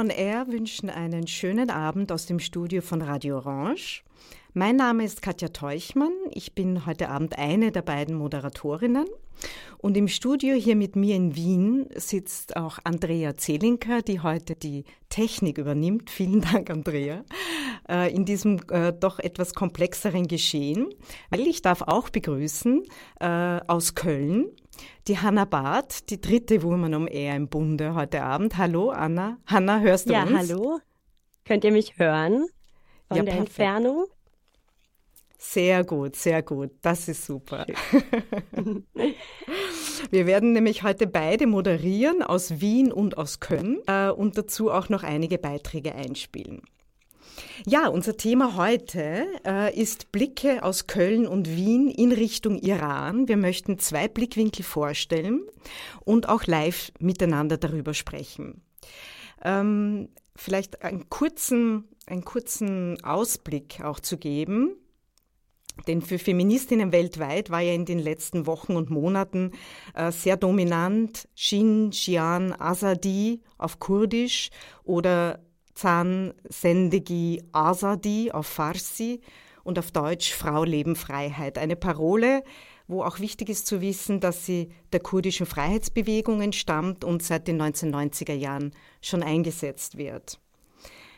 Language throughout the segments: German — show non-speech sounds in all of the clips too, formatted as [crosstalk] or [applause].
on Air wünschen einen schönen Abend aus dem Studio von Radio Orange. Mein Name ist Katja Teuchmann. Ich bin heute Abend eine der beiden Moderatorinnen. Und im Studio hier mit mir in Wien sitzt auch Andrea Zelinka, die heute die Technik übernimmt. [laughs] Vielen Dank, Andrea, äh, in diesem äh, doch etwas komplexeren Geschehen. Weil ich darf auch begrüßen äh, aus Köln die Hanna Barth, die dritte Woman um Air im Bunde heute Abend. Hallo Anna. Hanna, hörst du ja, uns? Ja, hallo. Könnt ihr mich hören von ja, der perfekt. Entfernung? Sehr gut, sehr gut. Das ist super. [laughs] Wir werden nämlich heute beide moderieren aus Wien und aus Köln äh, und dazu auch noch einige Beiträge einspielen. Ja, unser Thema heute äh, ist Blicke aus Köln und Wien in Richtung Iran. Wir möchten zwei Blickwinkel vorstellen und auch live miteinander darüber sprechen. Ähm, vielleicht einen kurzen, einen kurzen Ausblick auch zu geben. Denn für Feministinnen weltweit war ja in den letzten Wochen und Monaten äh, sehr dominant Shin Jian Azadi auf Kurdisch oder Zan Sendegi Azadi auf Farsi und auf Deutsch Frau, Leben, Freiheit. Eine Parole, wo auch wichtig ist zu wissen, dass sie der kurdischen Freiheitsbewegung entstammt und seit den 1990er Jahren schon eingesetzt wird.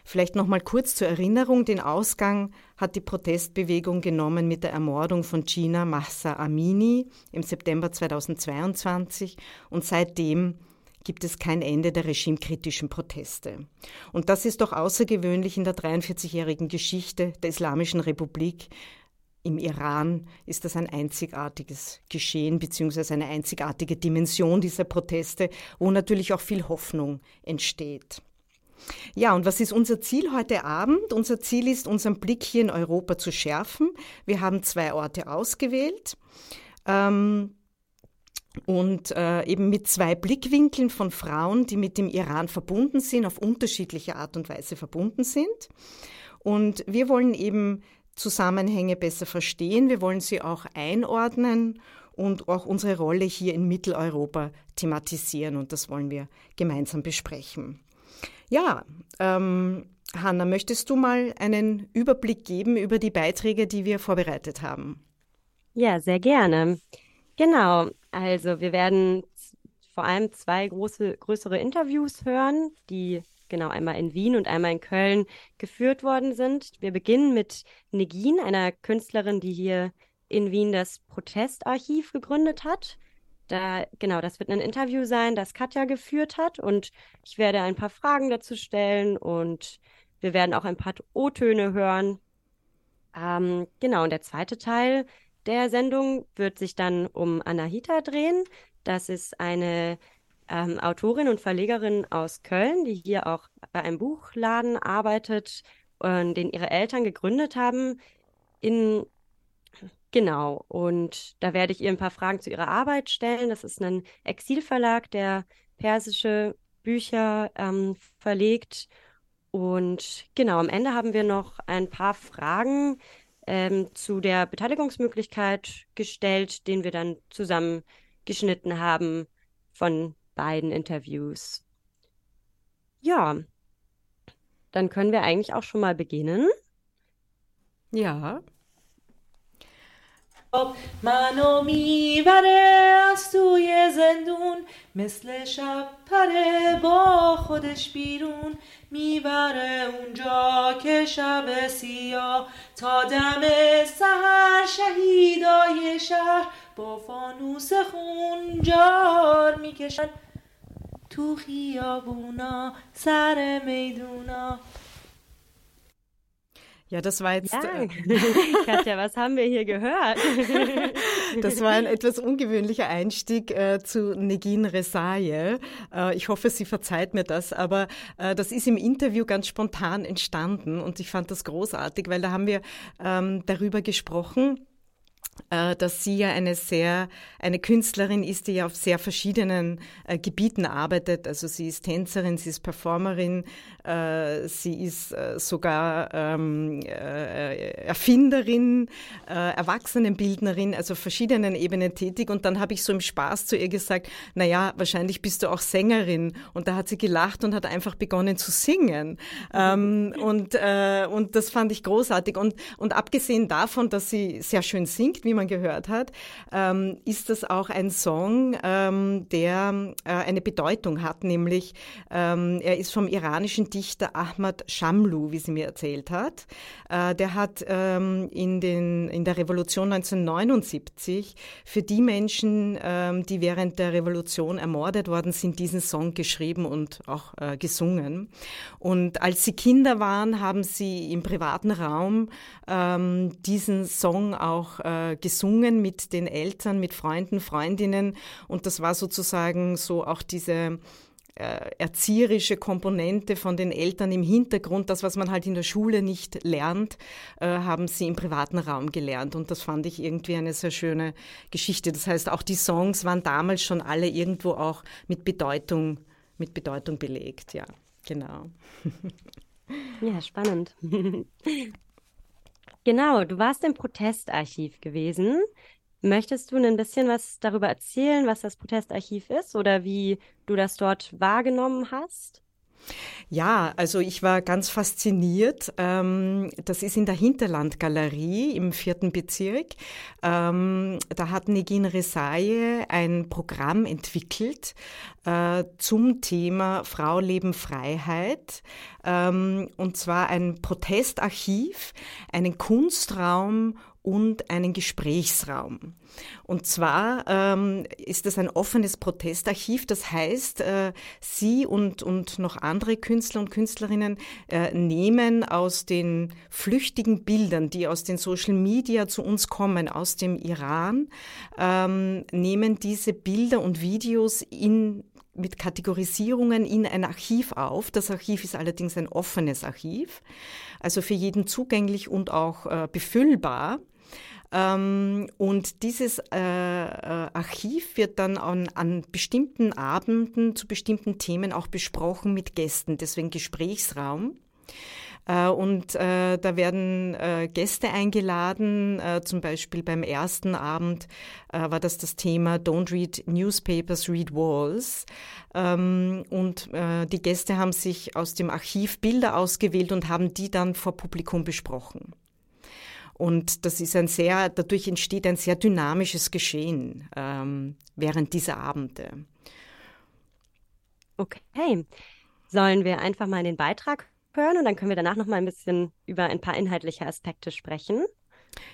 Vielleicht noch mal kurz zur Erinnerung, den Ausgang hat die Protestbewegung genommen mit der Ermordung von Gina Mahsa Amini im September 2022 und seitdem gibt es kein Ende der regimekritischen Proteste. Und das ist doch außergewöhnlich in der 43-jährigen Geschichte der Islamischen Republik. Im Iran ist das ein einzigartiges Geschehen bzw. eine einzigartige Dimension dieser Proteste, wo natürlich auch viel Hoffnung entsteht. Ja, und was ist unser Ziel heute Abend? Unser Ziel ist, unseren Blick hier in Europa zu schärfen. Wir haben zwei Orte ausgewählt. Ähm, und äh, eben mit zwei Blickwinkeln von Frauen, die mit dem Iran verbunden sind, auf unterschiedliche Art und Weise verbunden sind. Und wir wollen eben Zusammenhänge besser verstehen, wir wollen sie auch einordnen und auch unsere Rolle hier in Mitteleuropa thematisieren und das wollen wir gemeinsam besprechen. Ja, ähm, Hanna, möchtest du mal einen Überblick geben über die Beiträge, die wir vorbereitet haben? Ja, sehr gerne. Genau, also wir werden vor allem zwei große, größere Interviews hören, die genau einmal in Wien und einmal in Köln geführt worden sind. Wir beginnen mit Negin, einer Künstlerin, die hier in Wien das Protestarchiv gegründet hat. Da, genau, das wird ein Interview sein, das Katja geführt hat und ich werde ein paar Fragen dazu stellen und wir werden auch ein paar O-Töne hören. Ähm, genau, und der zweite Teil der Sendung wird sich dann um Anahita drehen. Das ist eine ähm, Autorin und Verlegerin aus Köln, die hier auch bei einem Buchladen arbeitet, äh, den ihre Eltern gegründet haben. In genau, und da werde ich ihr ein paar Fragen zu ihrer Arbeit stellen. Das ist ein Exilverlag, der persische Bücher ähm, verlegt. Und genau, am Ende haben wir noch ein paar Fragen ähm, zu der Beteiligungsmöglichkeit gestellt, den wir dann zusammengeschnitten haben von beiden Interviews. Ja, dann können wir eigentlich auch schon mal beginnen. Ja. منو می‌بره از توی زندون مثل شب پره با خودش بیرون. می‌بره اونجا که شب سیاه تا دم سهر شهیدای شهر با فانوس خون جار می‌کشن تو خیابونا سر میدونا. Ja, das war jetzt. Ja. Äh, [laughs] Katja, [laughs] was haben wir hier gehört? das war ein [laughs] etwas ungewöhnlicher Einstieg äh, zu Negin Resaye. Äh, ich hoffe, sie verzeiht mir das, aber äh, das ist im Interview ganz spontan entstanden und ich fand das großartig, weil da haben wir ähm, darüber gesprochen dass sie ja eine sehr, eine Künstlerin ist, die ja auf sehr verschiedenen äh, Gebieten arbeitet. Also sie ist Tänzerin, sie ist Performerin, äh, sie ist äh, sogar ähm, äh, Erfinderin, äh, Erwachsenenbildnerin, also verschiedenen Ebenen tätig. Und dann habe ich so im Spaß zu ihr gesagt, na ja, wahrscheinlich bist du auch Sängerin. Und da hat sie gelacht und hat einfach begonnen zu singen. ähm, [laughs] und, und das fand ich großartig. Und, und abgesehen davon, dass sie sehr schön singt, wie man gehört hat, ähm, ist das auch ein Song, ähm, der äh, eine Bedeutung hat, nämlich ähm, er ist vom iranischen Dichter Ahmad Shamlu, wie sie mir erzählt hat. Äh, der hat ähm, in, den, in der Revolution 1979 für die Menschen, ähm, die während der Revolution ermordet worden sind, diesen Song geschrieben und auch äh, gesungen. Und als sie Kinder waren, haben sie im privaten Raum ähm, diesen Song auch äh, gesungen mit den Eltern, mit Freunden, Freundinnen. Und das war sozusagen so auch diese äh, erzieherische Komponente von den Eltern im Hintergrund, das, was man halt in der Schule nicht lernt, äh, haben sie im privaten Raum gelernt. Und das fand ich irgendwie eine sehr schöne Geschichte. Das heißt, auch die Songs waren damals schon alle irgendwo auch mit Bedeutung, mit Bedeutung belegt. Ja, genau. [laughs] Ja, spannend. [laughs] Genau, du warst im Protestarchiv gewesen. Möchtest du ein bisschen was darüber erzählen, was das Protestarchiv ist oder wie du das dort wahrgenommen hast? Ja, also ich war ganz fasziniert. Ähm, das ist in der Hinterlandgalerie im vierten Bezirk. Ähm, da hat Negin Resaye ein Programm entwickelt äh, zum Thema Frau, Leben, Freiheit. Ähm, und zwar ein Protestarchiv, einen Kunstraum und einen Gesprächsraum. Und zwar ähm, ist es ein offenes Protestarchiv. Das heißt, äh, Sie und, und noch andere Künstler und Künstlerinnen äh, nehmen aus den flüchtigen Bildern, die aus den Social Media zu uns kommen, aus dem Iran, ähm, nehmen diese Bilder und Videos in mit Kategorisierungen in ein Archiv auf. Das Archiv ist allerdings ein offenes Archiv, also für jeden zugänglich und auch äh, befüllbar. Ähm, und dieses äh, äh, Archiv wird dann an, an bestimmten Abenden zu bestimmten Themen auch besprochen mit Gästen, deswegen Gesprächsraum. Äh, und äh, da werden äh, Gäste eingeladen. Äh, zum Beispiel beim ersten Abend war das das Thema Don't read newspapers, read walls. Ähm, und die Gäste haben sich aus dem Archiv Bilder ausgewählt und haben die dann vor Publikum besprochen. Und das ist ein sehr, dadurch entsteht ein sehr dynamisches Geschehen ähm, während dieser Abende. Okay. Sollen wir einfach mal in den Beitrag hören und dann können wir danach noch mal ein bisschen über ein paar inhaltliche Aspekte sprechen?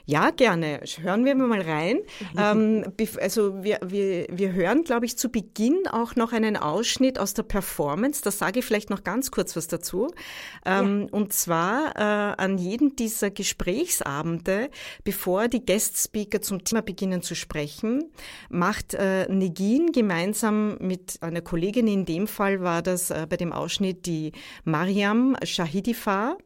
Ja, gerne. Hören wir mal rein. [laughs] ähm, also wir, wir, wir hören, glaube ich, zu Beginn auch noch einen Ausschnitt aus der Performance. Da sage ich vielleicht noch ganz kurz was dazu. Ähm, ja. Und zwar äh, an jedem dieser Gesprächsabende, bevor die Guest-Speaker zum Thema beginnen zu sprechen, macht äh, Negin gemeinsam mit einer Kollegin, in dem Fall war das äh, bei dem Ausschnitt die Mariam Shahidifar,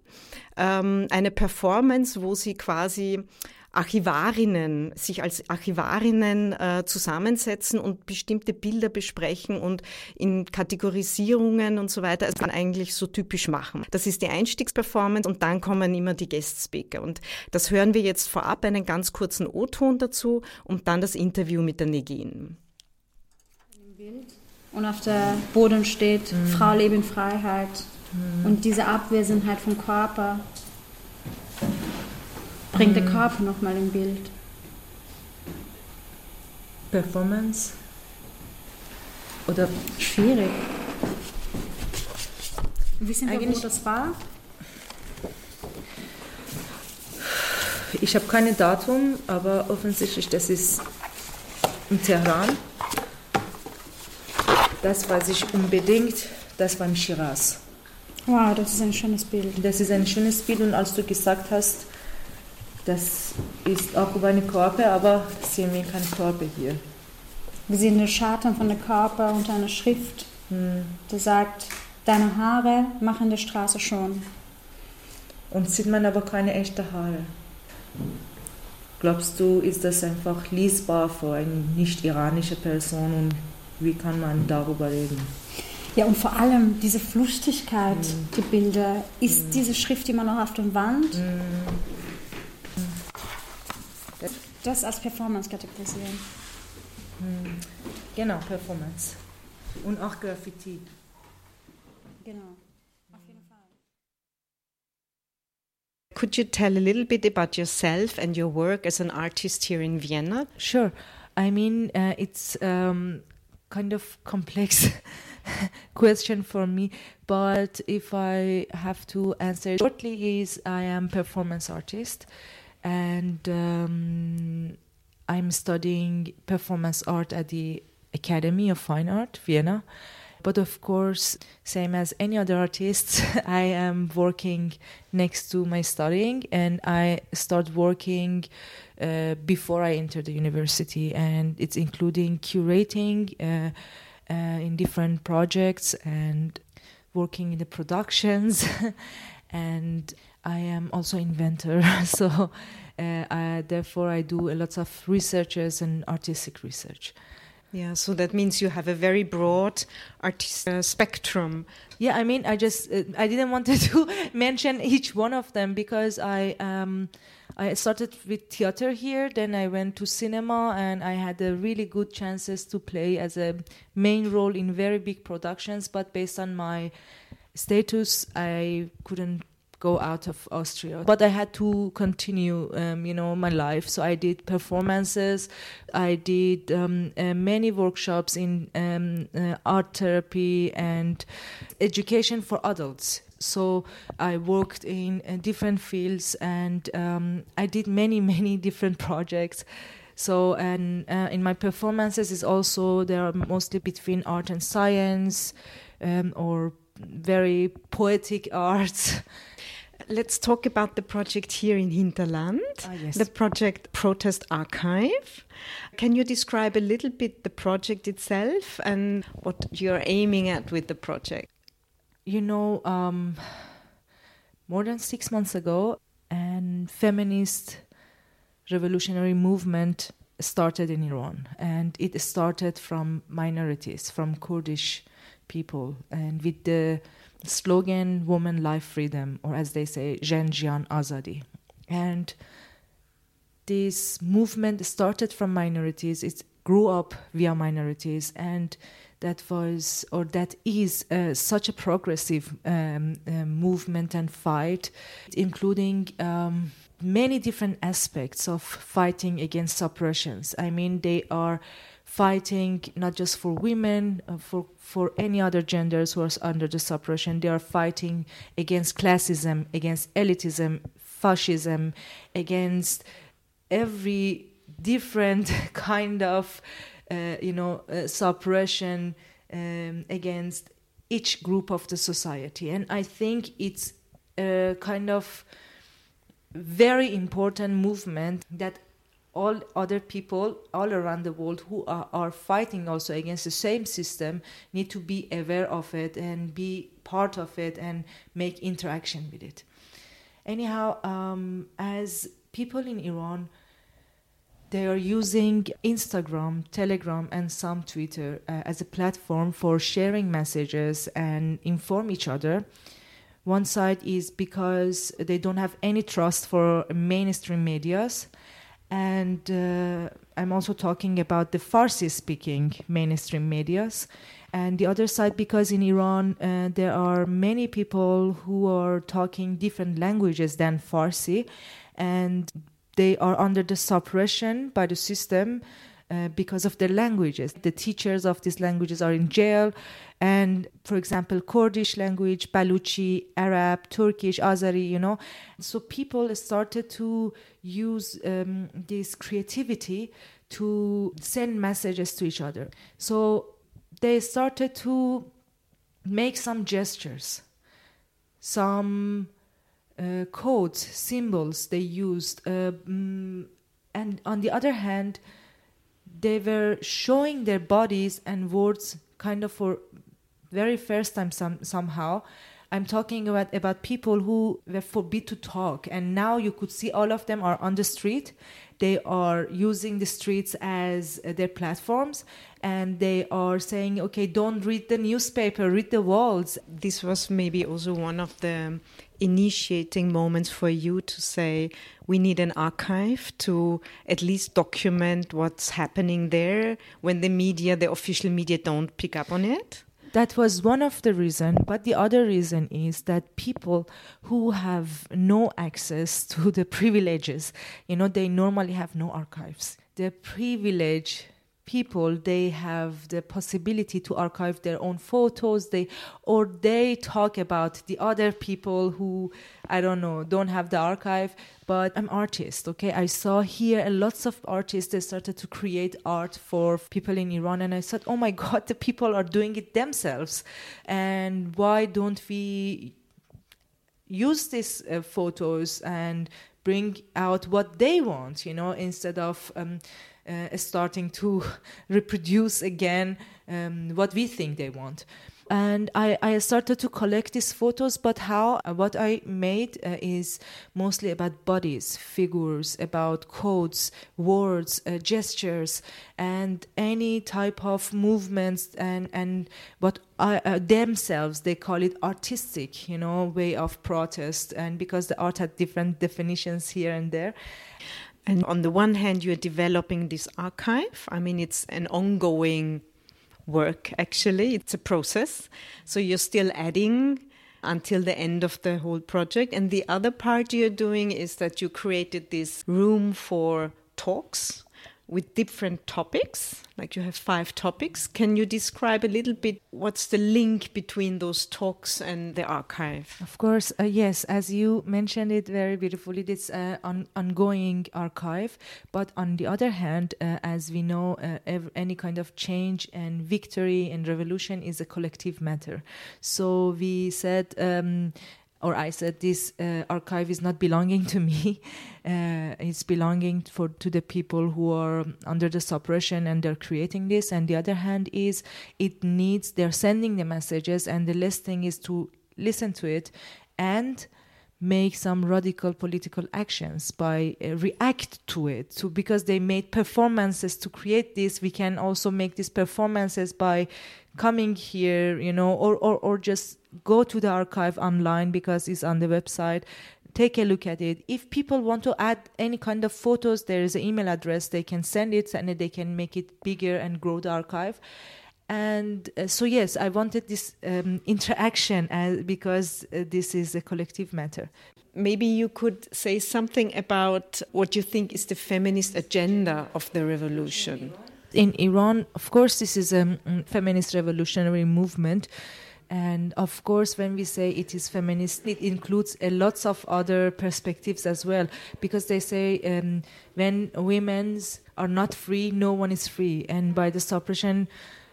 ähm, eine Performance, wo sie quasi Archivarinnen, sich als Archivarinnen äh, zusammensetzen und bestimmte Bilder besprechen und in Kategorisierungen und so weiter, also eigentlich so typisch machen. Das ist die Einstiegsperformance und dann kommen immer die Guest-Speaker. Und das hören wir jetzt vorab, einen ganz kurzen O-Ton dazu und dann das Interview mit der Negin. Und auf der Boden steht, mhm. Frau, Leben, Freiheit Und diese Abwesenheit vom Körper bringt der Körper nochmal im Bild. Performance? Oder Schwierig. Wissen wir, wo Eigentlich- das war? ich habe kein Datum, aber offensichtlich das ist in Teheran. Das weiß ich unbedingt, das war im Shiraz. Wow, das ist ein schönes Bild. Das ist ein schönes Bild und als du gesagt hast, das ist auch über einen Körper, aber sehen wir keinen Körper hier. Wir sehen den Schatten von der Körper unter einer Schrift, die sagt, deine Haare machen die Straße schon. Und sieht man aber keine echten Haare. Glaubst du, ist das einfach lesbar für eine nicht-iranische Person und wie kann man darüber reden? Ja, und vor allem diese Flüchtigkeit, die Bilder. Ist diese Schrift immer noch auf der Wand? Das als Performance kategorisieren. Genau, Performance. Und auch Graffiti. Genau. Auf jeden Fall. Could you tell a little bit about yourself and your work as an artist here in Vienna? Sure. I mean, uh, it's um, kind of complex [laughs] [laughs] question for me, but if I have to answer shortly, is I am performance artist, and um, I'm studying performance art at the Academy of Fine Art, Vienna. But of course, same as any other artists, [laughs] I am working next to my studying, and I start working uh, before I enter the university, and it's including curating uh, in different projects and working in the productions, [laughs] and I am also inventor. [laughs] so, uh, I, therefore, I do a lot of researches and artistic research. Yeah, so that means you have a very broad artist uh, spectrum. Yeah, I mean, I just uh, I didn't [laughs] want to mention each one of them because I um I started with theater here, then I went to cinema, and I had a really good chances to play as a main role in very big productions. But based on my status, I couldn't go out of Austria. But I had to continue, um, you know, my life. So I did performances. I did um, uh, many workshops in um, uh, art therapy and education for adults. So I worked in uh, different fields, and um, I did many, [laughs] many different projects. So and uh, in my performances is also they are mostly between art and science, um, or very poetic [laughs] arts. Let's talk about the project here in Hinterland, Ah, yes. the project Protest Archive. Can you describe a little bit the project itself and what you're aiming at with the project? You know, um, more than six months ago, an feminist revolutionary movement started in Iran, and it started from minorities, from Kurdish people, and with the slogan "Woman, Life, Freedom," or as they say, "Jen Jian Azadi," and this movement started from minorities. It grew up via minorities, and that was or that is uh, such a progressive um, uh, movement and fight, including um, many different aspects of fighting against oppressions. I mean, they are fighting not just for women, uh, for for any other genders who are under the suppression. They are fighting against classism, against elitism, fascism, against every different [laughs] kind of you know uh, suppression um, against each group of the society. And i think it's a kind of very important movement that all other people all around the world who are, are fighting also against the same system need to be aware of it and be part of it and make interaction with it. Anyhow um, as people in iran they are using Instagram, Telegram, and some Twitter uh, as a platform for sharing messages and inform each other. One side is because they don't have any trust for mainstream medias, and uh, I'm also talking about the Farsi speaking mainstream medias. And the other side, because in Iran uh, there are many people who are talking different languages than Farsi, and they are under the suppression by the system uh, because of their languages. The teachers of these languages are in jail. And for example, Kurdish language, Baluchi, Arab, Turkish, Azeri, you know. So people started to use um, this creativity to send messages to each other. So they started to make some gestures, some uh, codes, symbols they used. Uh, mm, and on the other hand, they were showing their bodies and words kind of for very first time some, somehow i'm talking about about people who were forbid to talk. And now you could see all of them are on the street. They are using the streets as uh, their platforms. And they are saying okay don't read the newspaper read the walls. This was maybe also one of the initiating moments for you to say we need an archive to at least document what's happening there when the media the official media don't pick up on it that was one of the reason but the other reason is that people who have no access to the [laughs] privileges you know they normally have no archives. The privilege people they have the possibility to archive their own photos they or they talk about the other people who i don't know don't have the archive but i'm artist okay? I saw here lots of artists they started to create art for people in iran and i said oh my [laughs] god the people are doing it themselves. And why don't we use these uh, photos and bring out what they want you know instead of um, uh, starting to [laughs] reproduce again um, what we think they want. And I, I started to collect these photos, but how uh, what I made uh, is mostly about bodies, figures, about codes, words, uh, gestures, and any type of movements and and what uh, themselves they call it artistic, you know, way of protest. And because the art had different definitions here and there, and on the one hand, you're developing this archive. I mean, it's an ongoing work, actually, it's a process. So you're still adding until the end of the whole project. And the other part you're doing is that you created this room for talks with different topics. Like you have five topics. Can you describe a little bit what's the link between those talks and the archive? Of course, uh, yes. As you mentioned it very beautifully, it's an on, ongoing archive. But on the other hand, uh, as we know, uh, any kind of change and victory and revolution is a collective matter. So we said. Um, or I said this uh, archive is not belonging to me. [laughs] Uh, it's belonging for to the people who are under the suppression and they're creating this. And the other hand is it needs they're sending the messages, and the last thing is to listen to it and make some radical political actions by uh, react to it because they made performances to create this we can also make these performances by coming here you know or, or, or just go to the archive online because it's on the website. Take a look at it. If people want to add any kind of photos there is an email address. They can send it and they can make it bigger and grow the archive. And uh, so yes i wanted this um, interaction uh, because uh, this is a collective matter. Maybe you could say something about what you think is the feminist agenda of the revolution. In iran of course this is a um, feminist revolutionary movement and of course, when we say it is feminist, it includes a lots of other perspectives as well, because they say um, when women are not free, no one is free, and by the suppression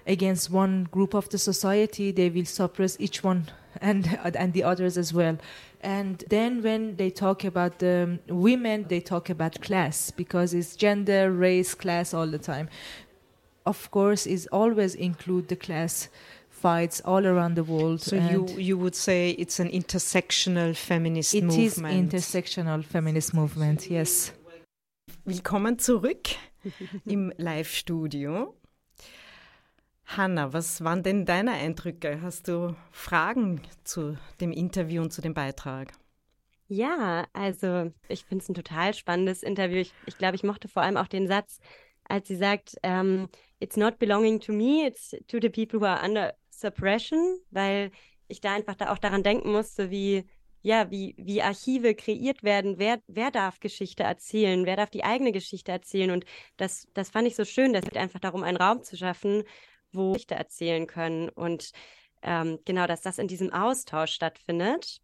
against one group of the society, they will suppress each one [laughs] and and the others as well. And then when they talk about the women, they talk about class because it's gender, race, class all the time. Of course, is always include the class fights all around the world. So you you would say it's an intersectional feminist it movement. It is intersectional feminist movement. Yes. Willkommen zurück im Live-Studio. Hanna, was waren denn deine Eindrücke? Hast du Fragen zu dem Interview und zu dem Beitrag? Ja, also ich finde es ein total spannendes Interview. Ich, ich glaube, ich mochte vor allem auch den Satz, als sie sagt, ähm, it's not belonging to me, it's to the people who are under suppression, weil ich da einfach da auch daran denken musste, wie ja, wie, wie Archive kreiert werden, wer, wer darf Geschichte erzählen, wer darf die eigene Geschichte erzählen. Und das, das fand ich so schön, dass es einfach darum, einen Raum zu schaffen, wo Geschichte erzählen können. Und ähm, genau, dass das in diesem Austausch stattfindet.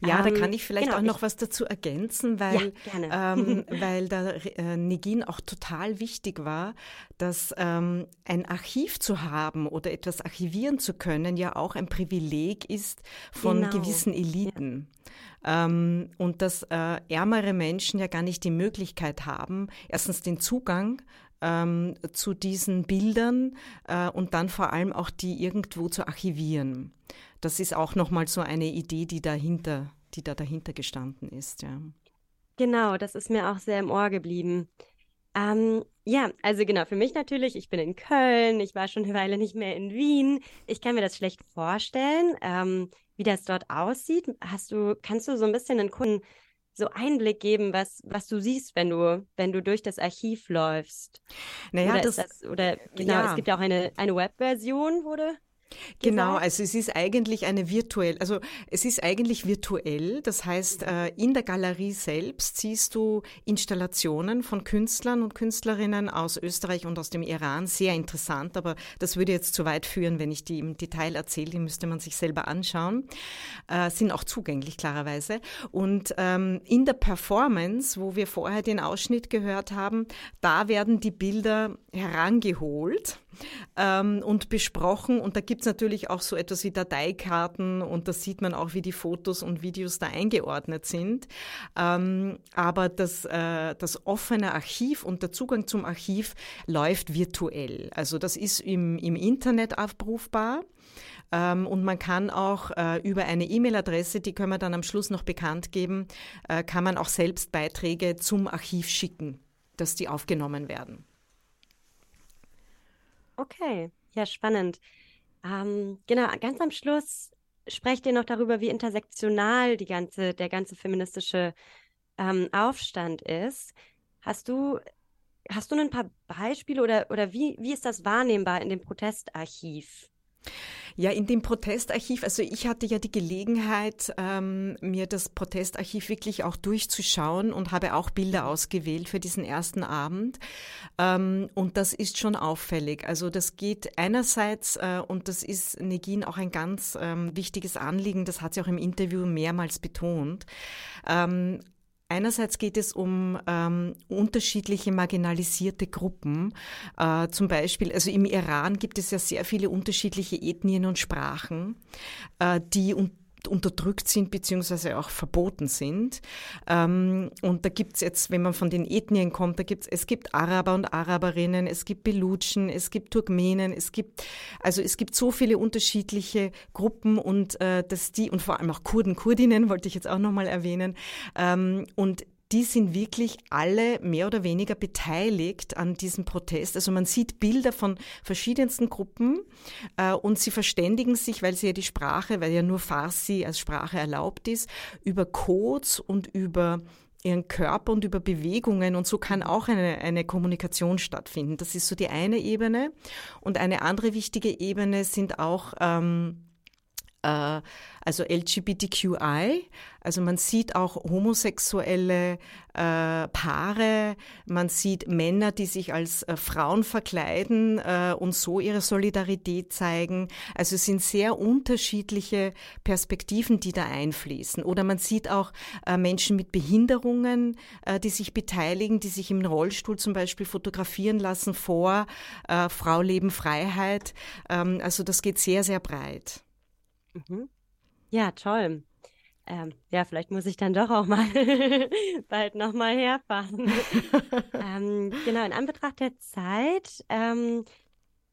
Ja, ähm, da kann ich vielleicht genau, auch noch ich, was dazu ergänzen, weil, ja, ähm, [laughs] weil da äh, Negin auch total wichtig war, dass ähm, ein Archiv zu haben oder etwas archivieren zu können ja auch ein Privileg ist von genau. gewissen Eliten. Ja. Ähm, und dass äh, ärmere Menschen ja gar nicht die Möglichkeit haben, erstens den Zugang ähm, zu diesen Bildern äh, und dann vor allem auch die irgendwo zu archivieren. Das ist auch nochmal so eine Idee, die dahinter, die da dahinter gestanden ist, ja. Genau, das ist mir auch sehr im Ohr geblieben. Ähm, ja, also genau, für mich natürlich, ich bin in Köln, ich war schon eine Weile nicht mehr in Wien. Ich kann mir das schlecht vorstellen, ähm, wie das dort aussieht. Hast du, kannst du so ein bisschen den Kunden so Einblick geben, was, was du siehst, wenn du, wenn du durch das Archiv läufst. Naja, oder das, das, oder genau, ja. es gibt ja auch eine, eine Webversion, wurde Genau, also es ist eigentlich eine virtuell, also es ist eigentlich virtuell, das heißt, äh, in der Galerie selbst siehst du Installationen von Künstlern und Künstlerinnen aus Österreich und aus dem Iran, sehr interessant, aber das würde jetzt zu weit führen, wenn ich die im Detail erzähle, die müsste man sich selber anschauen, äh, sind auch zugänglich klarerweise. Und ähm, in der Performance, wo wir vorher den Ausschnitt gehört haben, da werden die Bilder herangeholt ähm, und besprochen. Und da gibt es natürlich auch so etwas wie Dateikarten und da sieht man auch, wie die Fotos und Videos da eingeordnet sind. Ähm, aber das, äh, das offene Archiv und der Zugang zum Archiv läuft virtuell. Also das ist im, im Internet abrufbar. Ähm, und man kann auch äh, über eine E-Mail-Adresse, die können wir dann am Schluss noch bekannt geben, äh, kann man auch selbst Beiträge zum Archiv schicken, dass die aufgenommen werden. Okay, ja, spannend. Ähm, genau, ganz am Schluss sprecht ihr noch darüber, wie intersektional die ganze, der ganze feministische ähm, Aufstand ist. Hast du, hast du ein paar Beispiele oder, oder wie, wie ist das wahrnehmbar in dem Protestarchiv? Ja, in dem Protestarchiv, also ich hatte ja die Gelegenheit, ähm, mir das Protestarchiv wirklich auch durchzuschauen und habe auch Bilder ausgewählt für diesen ersten Abend. Ähm, und das ist schon auffällig. Also das geht einerseits, äh, und das ist Negin auch ein ganz ähm, wichtiges Anliegen, das hat sie auch im Interview mehrmals betont. Einerseits geht es um ähm, unterschiedliche marginalisierte Gruppen. Äh, zum Beispiel, also im Iran gibt es ja sehr viele unterschiedliche Ethnien und Sprachen, äh, die und unterdrückt sind beziehungsweise auch verboten sind. Ähm, und da gibt's jetzt, wenn man von den Ethnien kommt, da gibt's es gibt Araber und Araberinnen, es gibt Belutschen, es gibt Turkmenen, es gibt also es gibt so viele unterschiedliche Gruppen und äh, dass die und vor allem auch Kurden, Kurdinnen wollte ich jetzt auch nochmal erwähnen ähm, und die sind wirklich alle mehr oder weniger beteiligt an diesem Protest. Also man sieht Bilder von verschiedensten Gruppen äh, und sie verständigen sich, weil sie ja die Sprache, weil ja nur Farsi als Sprache erlaubt ist, über Codes und über ihren Körper und über Bewegungen und so kann auch eine, eine Kommunikation stattfinden. Das ist so die eine Ebene. Und eine andere wichtige Ebene sind auch ähm, äh, also LGBTQI. Also man sieht auch homosexuelle äh, Paare, man sieht Männer, die sich als äh, Frauen verkleiden äh, und so ihre Solidarität zeigen. Also es sind sehr unterschiedliche Perspektiven, die da einfließen. Oder man sieht auch äh, Menschen mit Behinderungen, äh, die sich beteiligen, die sich im Rollstuhl zum Beispiel fotografieren lassen vor äh, Frau Leben Freiheit. Ähm, also das geht sehr, sehr breit. Mhm. Ja, toll. Ähm, ja, vielleicht muss ich dann doch auch mal [laughs] bald nochmal herfahren. [laughs] ähm, genau, in Anbetracht der Zeit ähm,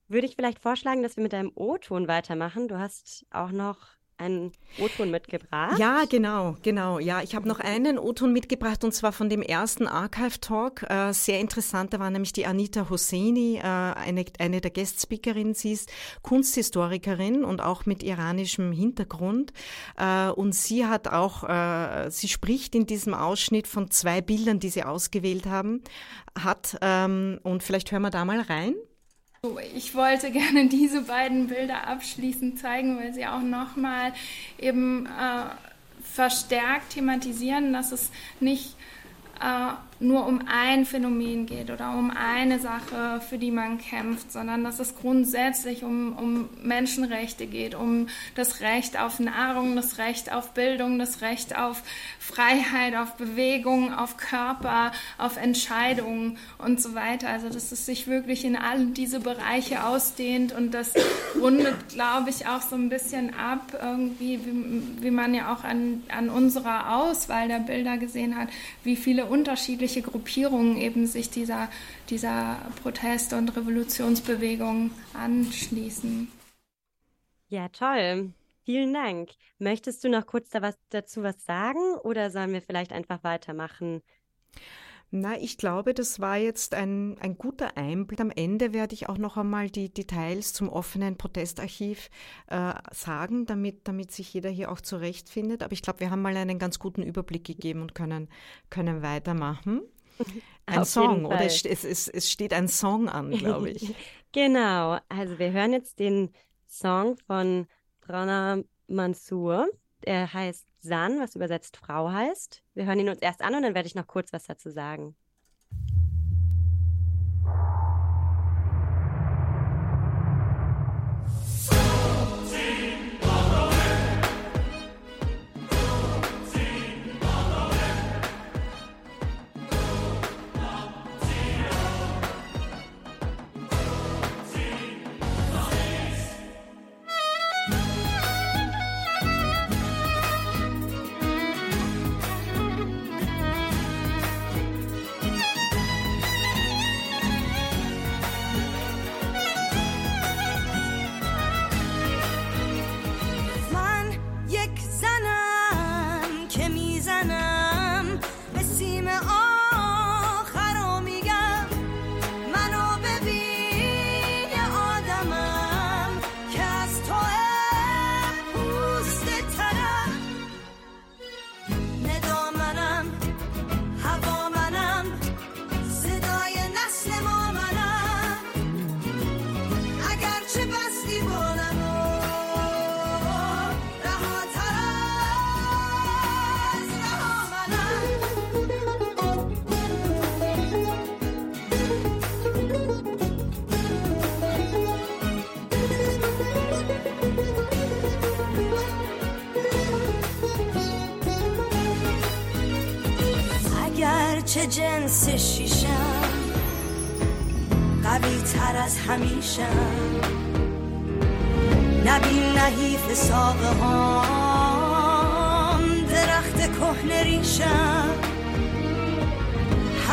würde ich vielleicht vorschlagen, dass wir mit deinem O-Ton weitermachen. Du hast auch noch einen O-Ton mitgebracht. Ja, genau, genau. Ja, ich habe noch einen O-Ton mitgebracht und zwar von dem ersten Archive Talk. Äh, sehr interessant, da war nämlich die Anita Hosseini, äh, eine, eine der Guest-Speakerinnen. Sie ist Kunsthistorikerin und auch mit iranischem Hintergrund. Äh, und sie hat auch, äh, sie spricht in diesem Ausschnitt von zwei Bildern, die sie ausgewählt haben, hat. Ähm, und vielleicht hören wir da mal rein. Ich wollte [laughs] gerne diese beiden Bilder abschließend zeigen, weil sie auch nochmal eben äh, verstärkt thematisieren, dass es nicht äh, nur um ein Phänomen geht oder um eine Sache, für die man kämpft, sondern dass es grundsätzlich um, um Menschenrechte geht, um das Recht auf Nahrung, das Recht auf Bildung, das Recht auf Freiheit, auf Bewegung, auf Körper, auf Entscheidungen und so weiter. Also dass es sich wirklich in all diese Bereiche ausdehnt und das rundet, glaube ich, auch so ein bisschen ab, irgendwie, wie, wie man ja auch an, an unserer Auswahl der Bilder gesehen hat, wie viele unterschiedliche unterschiedliche Gruppierungen eben sich dieser, dieser Protest- und Revolutionsbewegung anschließen. Ja, toll. Vielen Dank. Möchtest du noch kurz da was, dazu was sagen oder sollen wir vielleicht einfach weitermachen? Na, ich glaube, das war jetzt ein, ein guter Einblick. Am Ende werde ich auch noch einmal die Details zum offenen Protestarchiv äh, sagen, damit, damit sich jeder hier auch zurechtfindet. Aber ich glaube, wir haben mal einen ganz guten Überblick gegeben und können, können weitermachen. [laughs] Ein Auf Song, oder es, es, es steht ein Song an, glaube ich. [laughs] genau, also wir hören jetzt den Song von Rana Mansour. Er heißt San, was übersetzt Frau heißt. Wir hören ihn uns erst an und dann werde ich noch kurz was dazu sagen.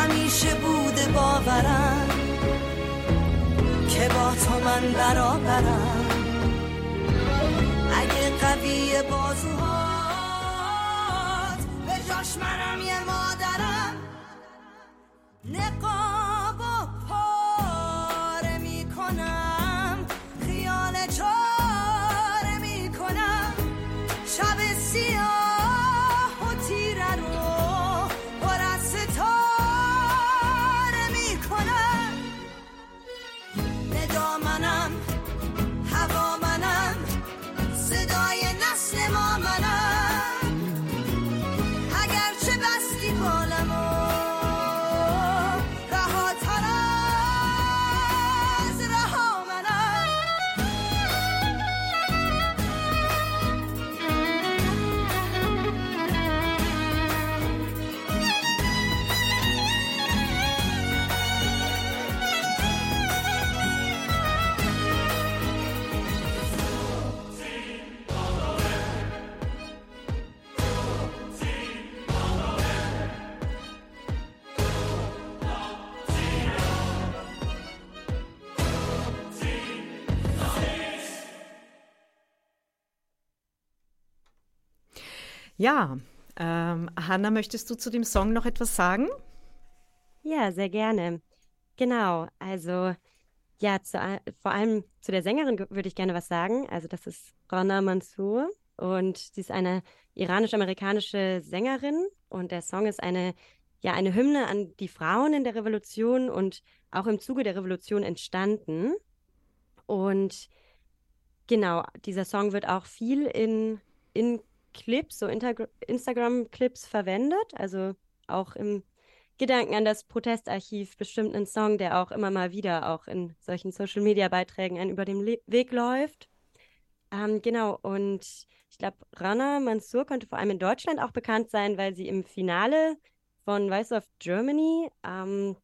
همیشه بوده باورم که با تو من برابرم. اگه قوی بازوهات به جاش منم یه مادرم. نقاب Ja, ähm, Hanna, möchtest du zu dem Song noch etwas sagen? Ja, sehr gerne. Genau, also ja, zu, vor allem zu der Sängerin würde ich gerne was sagen. Also das ist Rana Mansour und sie ist eine iranisch-amerikanische Sängerin und der Song ist eine ja eine Hymne an die Frauen in der Revolution und auch im Zuge der Revolution entstanden. Und genau, dieser Song wird auch viel in, in Clips, so Instagram-Clips verwendet, also auch im Gedanken an das Protestarchiv bestimmt ein Song, der auch immer mal wieder auch in solchen Social-Media-Beiträgen einen über den Le Weg läuft. Ähm, genau, und ich glaube, Rana Mansour könnte vor allem in Deutschland auch bekannt sein, weil sie im Finale von Voice of Germany ähm,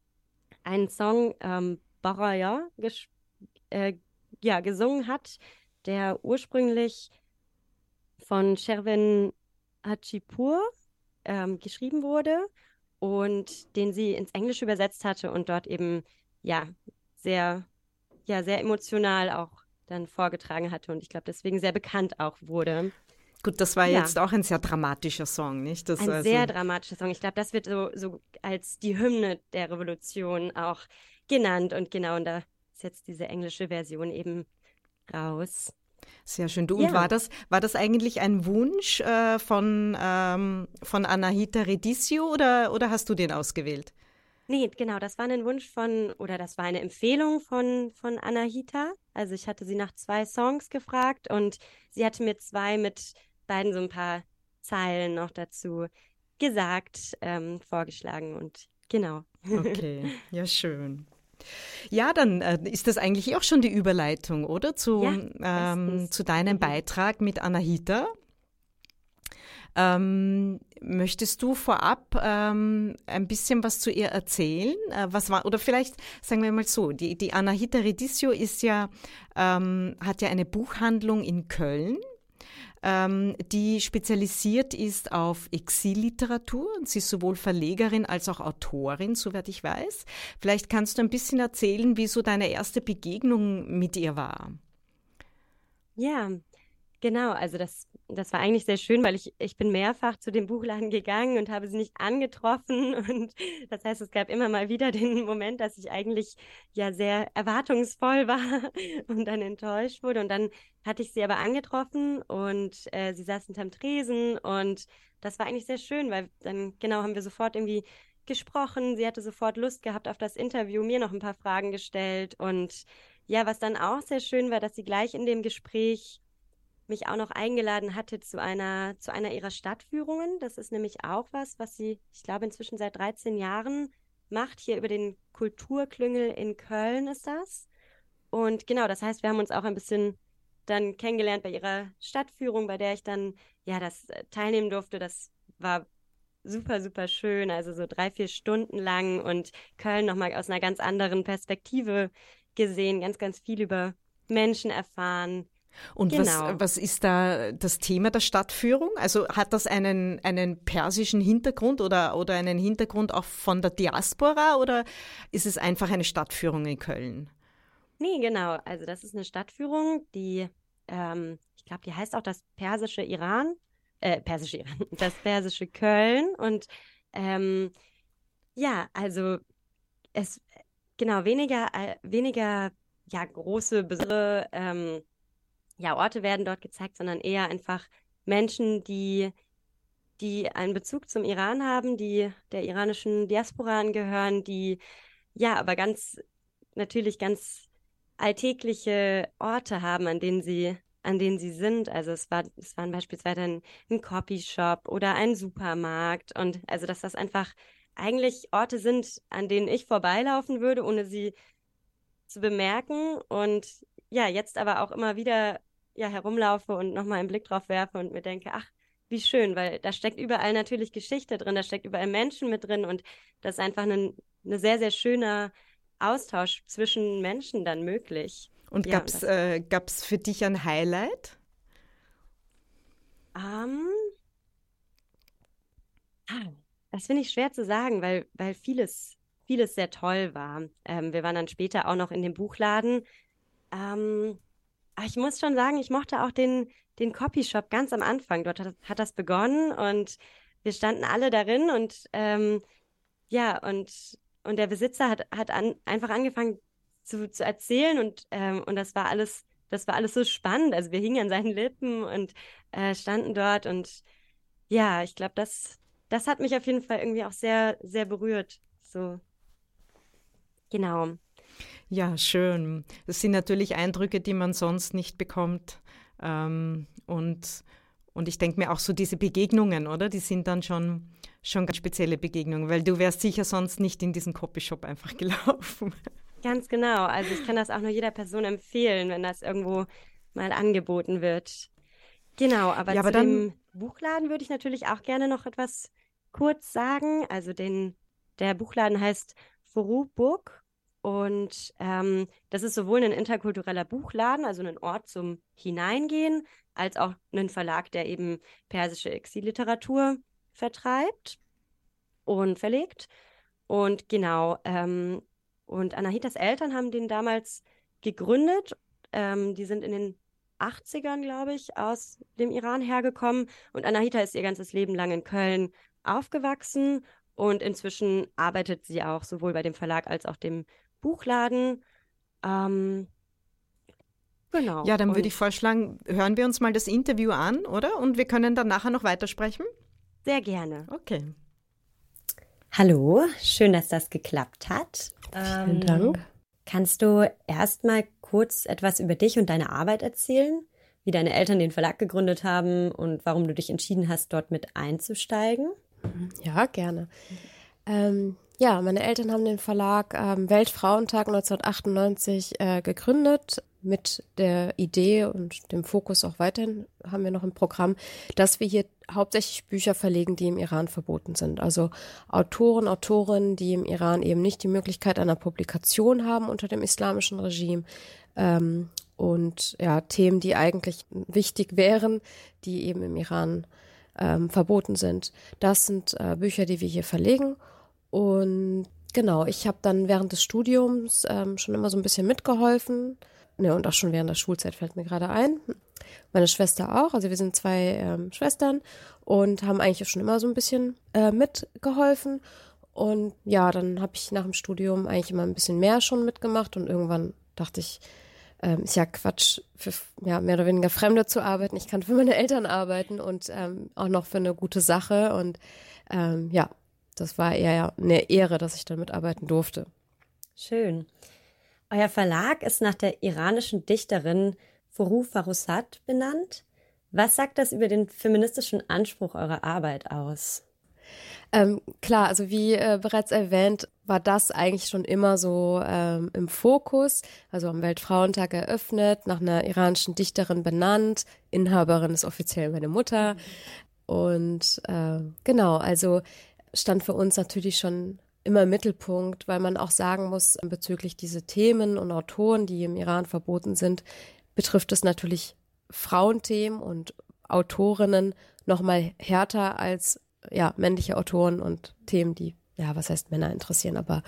einen Song ähm, Baraya äh, ja, gesungen hat, der ursprünglich von Sherwin Hachipur ähm, geschrieben wurde und den sie ins Englische übersetzt hatte und dort eben ja sehr ja sehr emotional auch dann vorgetragen hatte und ich glaube deswegen sehr bekannt auch wurde. Gut, das war ja. jetzt auch ein sehr dramatischer Song, nicht? Das ein also... sehr dramatischer Song. Ich glaube, das wird so, so als die Hymne der Revolution auch genannt und genau, und da ist jetzt diese englische Version eben raus. Sehr schön. Du, ja. und war das, war das eigentlich ein Wunsch äh, von, ähm, von Anahita Redisio oder, oder hast du den ausgewählt? Nee, genau, das war ein Wunsch von, oder das war eine Empfehlung von, von Anahita. Also ich hatte sie nach zwei Songs gefragt und sie hatte mir zwei mit beiden so ein paar Zeilen noch dazu gesagt, ähm, vorgeschlagen und genau. Okay, [laughs] ja, schön. Ja, dann äh, ist das eigentlich auch schon die Überleitung, oder? Zu, ja, ähm, zu deinem mhm. Beitrag mit Anahita. Ähm, möchtest du vorab ähm, ein bisschen was zu ihr erzählen? Äh, was war, oder vielleicht sagen wir mal so, die, die Anahita Redisio ist ja, ähm, hat ja eine Buchhandlung in Köln ähm, die spezialisiert ist auf Exilliteratur. Sie ist sowohl Verlegerin als auch Autorin, soweit ich weiß. Vielleicht kannst du ein bisschen erzählen, wie so deine erste Begegnung mit ihr war. Ja, genau. Also das das war eigentlich sehr schön, weil ich, ich bin mehrfach zu dem Buchladen gegangen und habe sie nicht angetroffen. [laughs] Und das heißt, es gab immer mal wieder den Moment, dass ich eigentlich ja sehr erwartungsvoll [laughs] war und dann enttäuscht wurde. Und dann hatte ich sie aber angetroffen und äh, sie saß hinterm Tresen und das war eigentlich sehr schön, weil dann genau haben wir sofort irgendwie gesprochen. Sie hatte sofort Lust gehabt auf das Interview, mir noch ein paar Fragen gestellt und ja, was dann auch sehr schön war, dass sie gleich in dem Gespräch mich auch noch eingeladen hatte zu einer, zu einer ihrer Stadtführungen. Das ist nämlich auch was, was sie, ich glaube, inzwischen seit 13 Jahren macht. Hier über den Kulturklüngel in Köln ist das. Und genau, das heißt, wir haben uns auch ein bisschen dann kennengelernt bei ihrer Stadtführung, bei der ich dann ja das äh, teilnehmen durfte. Das war super, super schön. Also so drei, vier Stunden lang und Köln nochmal aus einer ganz anderen Perspektive gesehen, ganz, ganz viel über Menschen erfahren und genau. was, was ist da das Thema der Stadtführung? Also hat das einen, einen persischen Hintergrund oder, oder einen Hintergrund auch von der Diaspora oder ist es einfach eine Stadtführung in Köln? Nee, genau. Also das ist eine Stadtführung, die, ähm, ich glaube, die heißt auch das persische Iran, äh, persische Iran, [laughs] das persische Köln. Und ähm, ja, also es, genau, weniger, äh, weniger, ja, große, besondere, ähm, ja, Orte werden dort gezeigt, sondern eher einfach Menschen, die, die einen Bezug zum Iran haben, die der iranischen Diaspora angehören, die ja, aber ganz natürlich ganz alltägliche Orte haben, an denen sie an denen sie sind. Also es war, es waren beispielsweise ein, ein Copyshop oder ein Supermarkt und also dass das einfach eigentlich Orte sind, an denen ich vorbeilaufen würde, ohne sie zu bemerken und ja, jetzt aber auch immer wieder ja, herumlaufe und nochmal einen Blick drauf werfe und mir denke, ach, wie schön, weil da steckt überall natürlich Geschichte drin, da steckt überall Menschen mit drin und das ist einfach ein ne sehr, sehr schöner Austausch zwischen Menschen dann möglich. Und ja, gab es äh, für dich ein Highlight? Um, ähm, das finde ich schwer zu sagen, weil, weil vieles, vieles sehr toll war. Ähm, wir waren dann später auch noch in dem Buchladen. Ähm, ich muss schon sagen, ich mochte auch den, den Copyshop ganz am Anfang. Dort hat, hat das begonnen und wir standen alle darin und ähm, ja, und, und der Besitzer hat, hat an, einfach angefangen zu, zu erzählen und, ähm, und das war alles, das war alles so spannend. Also wir hingen an seinen Lippen und äh, standen dort und ja, ich glaube, das, das hat mich auf jeden Fall irgendwie auch sehr, sehr berührt. So. Genau. Ja, schön. Das sind natürlich Eindrücke, die man sonst nicht bekommt. Ähm, und, und ich denke mir auch so diese Begegnungen, oder? Die sind dann schon, schon ganz spezielle Begegnungen, weil du wärst sicher sonst nicht in diesen Copyshop einfach [laughs] gelaufen. Ganz genau. Also ich kann das auch nur jeder Person empfehlen, wenn das irgendwo mal angeboten wird. Genau, aber, ja, aber zu dem Buchladen würde ich natürlich auch gerne noch etwas kurz sagen. Also den, der Buchladen heißt Furu Book und ähm, das ist sowohl ein interkultureller Buchladen, also ein Ort zum Hineingehen, als auch ein Verlag, der eben persische Exilliteratur vertreibt und verlegt. Und genau, ähm, und Anahitas Eltern haben den damals gegründet. Ähm, die sind in den 80ern, glaube ich, aus dem Iran hergekommen. Und Anahita ist ihr ganzes Leben lang in Köln aufgewachsen. Und inzwischen arbeitet sie auch sowohl bei dem Verlag als auch dem Buchladen. Ähm, genau. Ja, dann Und- würde ich vorschlagen, hören wir uns mal das Interview an, oder? Und wir können dann nachher noch weitersprechen. Sehr gerne. Okay. Hallo, schön, dass das geklappt hat. Vielen Dank. Kannst du erstmal kurz etwas über dich und deine Arbeit erzählen? Wie deine Eltern den Verlag gegründet haben und warum du dich entschieden hast, dort mit einzusteigen? Ja, gerne. Ähm, ja, meine Eltern haben den Verlag ähm, Weltfrauentag 1998 äh, gegründet mit der Idee und dem Fokus auch weiterhin haben wir noch im Programm, dass wir hier hauptsächlich Bücher verlegen, die im Iran verboten sind. Also Autoren, Autorinnen, die im Iran eben nicht die Möglichkeit einer Publikation haben unter dem islamischen Regime. Ähm, und ja, Themen, die eigentlich wichtig wären, die eben im Iran ähm, verboten sind. Das sind äh, Bücher, die wir hier verlegen. Und genau, ich habe dann während des Studiums ähm, schon immer so ein bisschen mitgeholfen. Ne, und auch schon während der Schulzeit fällt mir gerade ein. Meine Schwester auch. Also wir sind zwei ähm, Schwestern und haben eigentlich schon immer so ein bisschen äh, mitgeholfen. Und ja, dann habe ich nach dem Studium eigentlich immer ein bisschen mehr schon mitgemacht und irgendwann dachte ich, ähm, ist ja Quatsch, für ja, mehr oder weniger Fremde zu arbeiten. Ich kann für meine Eltern arbeiten und ähm, auch noch für eine gute Sache. Und ähm, ja, das war eher eine Ehre, dass ich da mitarbeiten durfte. Schön. Euer Verlag ist nach der iranischen Dichterin Furu Farrokhzad benannt. Was sagt das über den feministischen Anspruch eurer Arbeit aus? Ähm, klar, also wie äh, bereits erwähnt, war das eigentlich schon immer so ähm, im Fokus. Also am Weltfrauentag eröffnet, nach einer iranischen Dichterin benannt. Inhaberin ist offiziell meine Mutter. Und äh, genau, also stand für uns natürlich schon immer im Mittelpunkt, weil man auch sagen muss, bezüglich diese Themen und Autoren, die im Iran verboten sind, betrifft es natürlich Frauenthemen und Autorinnen noch mal härter als ja männliche Autoren und Themen, die ja, was heißt Männer interessieren, aber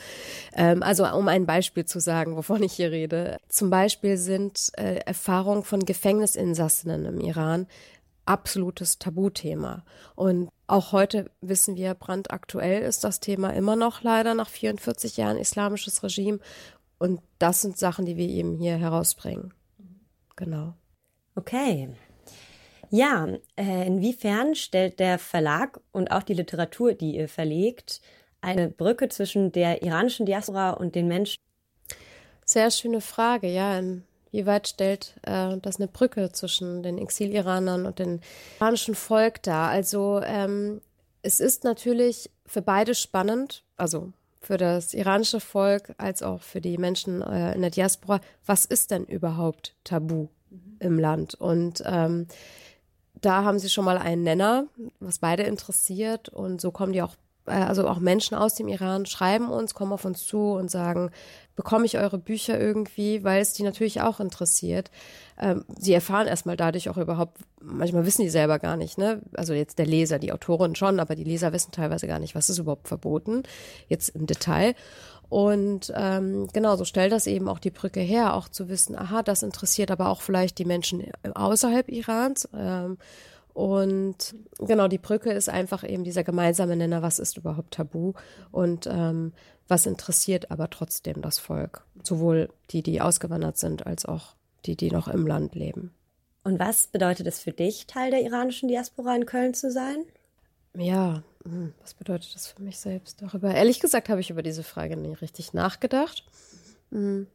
ähm, also um ein Beispiel zu sagen, wovon ich hier rede. Zum Beispiel sind äh, Erfahrungen von Gefängnisinsassinnen im Iran absolutes Tabuthema. Und auch heute wissen wir, brandaktuell ist das Thema immer noch leider nach 44 Jahren islamisches Regime. Und das sind Sachen, die wir eben hier herausbringen. Genau. Okay. Ja, äh, inwiefern stellt der Verlag und auch die Literatur, die ihr verlegt, eine Brücke zwischen der iranischen Diaspora und den Menschen? Sehr schöne Frage, ja. Inwieweit stellt äh, das eine Brücke zwischen den Exil-Iranern und dem iranischen Volk dar? Also ähm, es ist natürlich für beide spannend, also für das iranische Volk als auch für die Menschen äh, in der Diaspora. Was ist denn überhaupt Tabu mhm. im Land? Und ähm, da haben sie schon mal einen Nenner, was beide interessiert. Und so kommen die auch also auch Menschen aus dem Iran schreiben uns, kommen auf uns zu und sagen, bekomme ich eure Bücher irgendwie, weil es die natürlich auch interessiert. Ähm, sie erfahren erstmal dadurch auch überhaupt, manchmal wissen die selber gar nicht, ne? Also jetzt der Leser, die Autorin schon, aber die Leser wissen teilweise gar nicht, was ist überhaupt verboten, jetzt im Detail. Und ähm, genau, so stellt das eben auch die Brücke her, auch zu wissen, aha, das interessiert aber auch vielleicht die Menschen außerhalb Irans. Ähm, und genau, die Brücke ist einfach eben dieser gemeinsame Nenner, was ist überhaupt tabu und ähm, was interessiert aber trotzdem das Volk. Sowohl die, die ausgewandert sind, als auch die, die noch im Land leben. Und was bedeutet es für dich, Teil der iranischen Diaspora in Köln zu sein? Ja, hm, was bedeutet das für mich selbst? Darüber, ehrlich gesagt, habe ich über diese Frage nie richtig nachgedacht. Hm,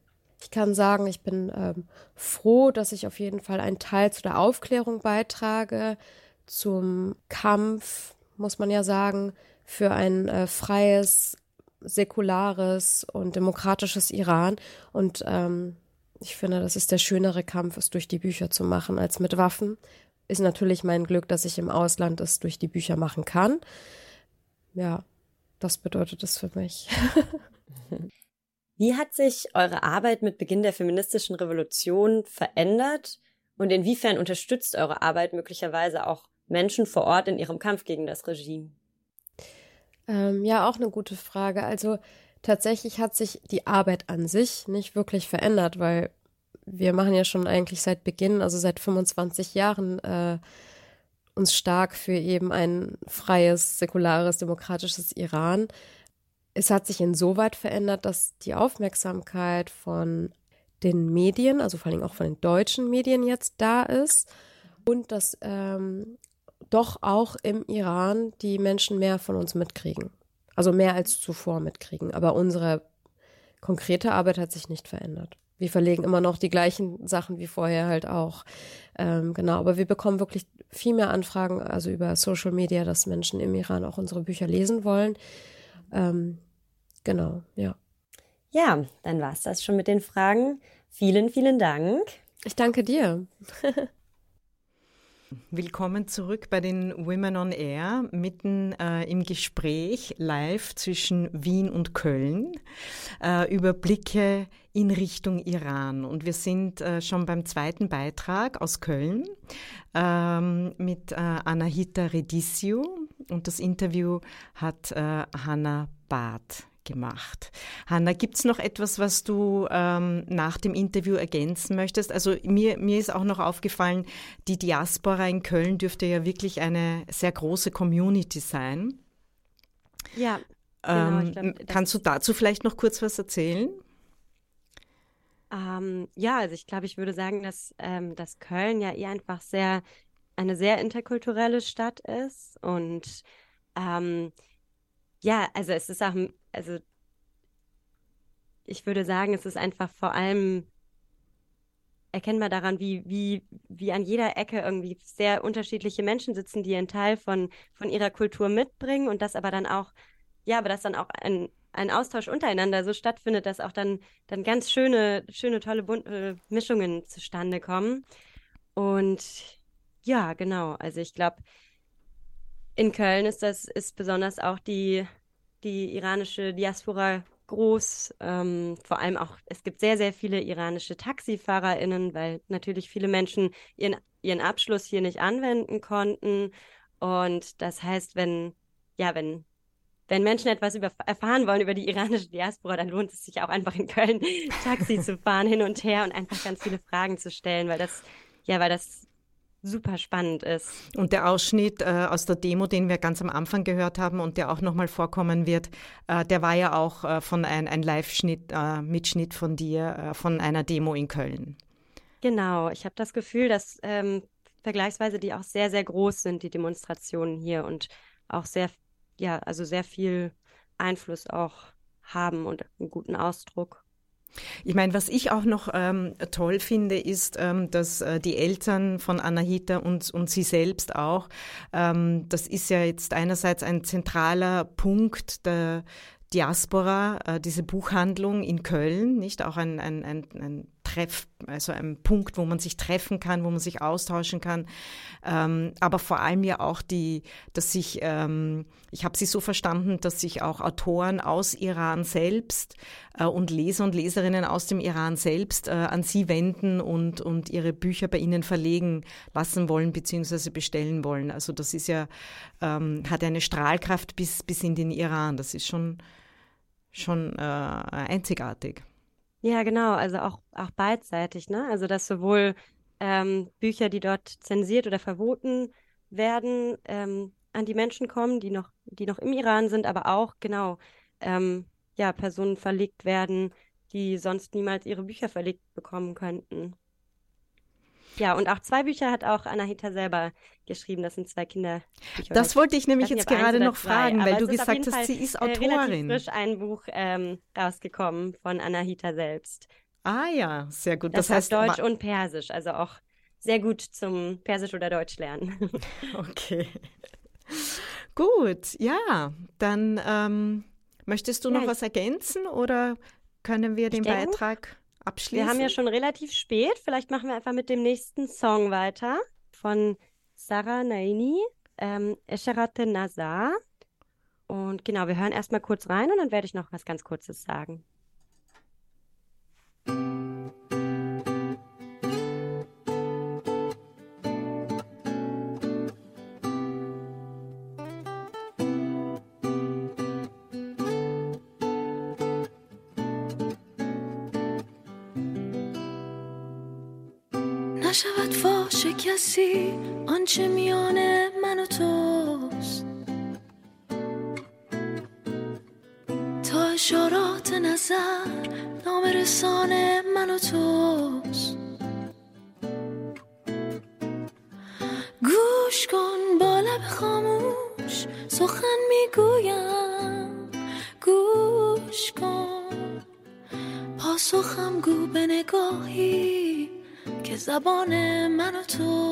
ich kann sagen, ich bin ähm, froh, dass ich auf jeden Fall einen Teil zu der Aufklärung beitrage, zum Kampf, muss man ja sagen, für ein äh, freies, säkulares und demokratisches Iran. Und ähm, ich finde, das ist der schönere Kampf, es durch die Bücher zu machen, als mit Waffen ist natürlich mein Glück, dass ich im Ausland es durch die Bücher machen kann. Ja, das bedeutet es für mich. [laughs] Wie hat sich eure Arbeit mit Beginn der feministischen Revolution verändert und inwiefern unterstützt eure Arbeit möglicherweise auch Menschen vor Ort in ihrem Kampf gegen das Regime? Ähm, ja, auch eine gute Frage. Also tatsächlich hat sich die Arbeit an sich nicht wirklich verändert, weil wir machen ja schon eigentlich seit Beginn, also seit 25 Jahren, äh, uns stark für eben ein freies, säkulares, demokratisches Iran. Es hat sich insoweit verändert, dass die Aufmerksamkeit von den Medien, also vor allem auch von den deutschen Medien jetzt da ist und dass ähm, doch auch im Iran die Menschen mehr von uns mitkriegen. Also mehr als zuvor mitkriegen. Aber unsere konkrete Arbeit hat sich nicht verändert wir verlegen immer noch die gleichen Sachen wie vorher halt auch. Ähm, genau, aber wir bekommen wirklich viel mehr Anfragen, also über Social Media, dass Menschen im Iran auch unsere Bücher lesen wollen. Ähm, genau, ja. Ja, dann war es das schon mit den Fragen. Vielen, vielen Dank. Ich danke dir. [laughs] Willkommen zurück bei den Women on Air, mitten äh, im Gespräch live zwischen Wien und Köln äh, über Blicke in Richtung Iran. Und wir sind äh, schon beim zweiten Beitrag aus Köln ähm, mit äh, Anahita Redissio und das Interview hat äh, Hanna Barth gemacht. Hanna, gibt es noch etwas, was du ähm, nach dem Interview ergänzen möchtest? Also mir, mir ist auch noch aufgefallen, die Diaspora in Köln dürfte ja wirklich eine sehr große Community sein. Ja. Genau, ähm, glaub, kannst du dazu vielleicht noch kurz was erzählen? Ähm, ja, also ich glaube, ich würde sagen, dass, ähm, dass Köln ja eher einfach sehr eine sehr interkulturelle Stadt ist und ähm, ja, also es ist auch also ich würde sagen, es ist einfach vor allem erkennbar daran, wie, wie, wie an jeder Ecke irgendwie sehr unterschiedliche Menschen sitzen, die einen Teil von, von ihrer Kultur mitbringen und das aber dann auch, ja, aber dass dann auch ein, ein Austausch untereinander so stattfindet, dass auch dann, dann ganz schöne, schöne, tolle bunte Mischungen zustande kommen. Und ja, genau. Also ich glaube, in Köln ist das, ist besonders auch die, die iranische Diaspora groß. Ähm, vor allem auch, es gibt sehr, sehr viele iranische TaxifahrerInnen, weil natürlich viele Menschen ihren, ihren Abschluss hier nicht anwenden konnten. Und das heißt, wenn, ja, wenn, wenn Menschen etwas über, erfahren wollen über die iranische Diaspora, dann lohnt es sich auch einfach in Köln [laughs] Taxi zu fahren, hin und her und einfach ganz viele Fragen zu stellen, weil das, ja, weil das super spannend ist. Und der Ausschnitt äh, aus der Demo, den wir ganz am Anfang gehört haben und der auch nochmal vorkommen wird, äh, der war ja auch äh, von ein, ein Live-Schnitt, äh, Mitschnitt von dir, äh, von einer Demo in Köln. Genau, ich habe das Gefühl, dass ähm, vergleichsweise die auch sehr, sehr groß sind, die Demonstrationen hier und auch sehr, ja, also sehr viel Einfluss auch haben und einen guten Ausdruck. Ich meine, was ich auch noch ähm, toll finde, ist, ähm, dass äh, die Eltern von Anahita und, und sie selbst auch, ähm, das ist ja jetzt einerseits ein zentraler Punkt der Diaspora, äh, diese Buchhandlung in Köln, nicht? Auch ein, ein, ein, ein Treff, also ein Punkt, wo man sich treffen kann, wo man sich austauschen kann. Ähm, aber vor allem ja auch die, dass sich, ähm, ich habe sie so verstanden, dass sich auch Autoren aus Iran selbst äh, und Leser und Leserinnen aus dem Iran selbst äh, an sie wenden und, und ihre Bücher bei ihnen verlegen lassen wollen bzw. bestellen wollen. Also das ist ja, ähm, hat eine Strahlkraft bis, bis in den Iran. Das ist schon schon äh, einzigartig. Ja, genau, also auch, auch beidseitig, ne? Also dass sowohl ähm, Bücher, die dort zensiert oder verboten werden, ähm, an die Menschen kommen, die noch, die noch im Iran sind, aber auch genau ähm, ja, Personen verlegt werden, die sonst niemals ihre Bücher verlegt bekommen könnten. Ja, und auch zwei Bücher hat auch Anahita selber geschrieben. Das sind zwei Kinderbücher. Das wollte ich nämlich jetzt gerade noch fragen, weil du gesagt hast, sie ist Autorin. Äh, relativ frisch ein Buch ähm, rausgekommen von Anahita selbst. Ah ja, sehr gut. Das, das heißt Deutsch und Persisch, also auch sehr gut zum Persisch oder Deutsch lernen. [laughs] okay. Gut, ja, dann ähm, möchtest du ja, noch was ergänzen oder können wir den denke, Beitrag abschließen? Wir haben ja schon relativ spät. Vielleicht machen wir einfach mit dem nächsten Song weiter von Sarah Naini, ähm, Esharate Nazar. Und genau, wir hören erstmal kurz rein und dann werde ich noch was ganz Kurzes sagen. نشود فاش کسی آنچه میان من و توست. تا اشارات نظر نامرسان من و توست. گوش کن با لب خاموش سخن می‌گویم. گوش کن. پاسخم گو که زبان من و توست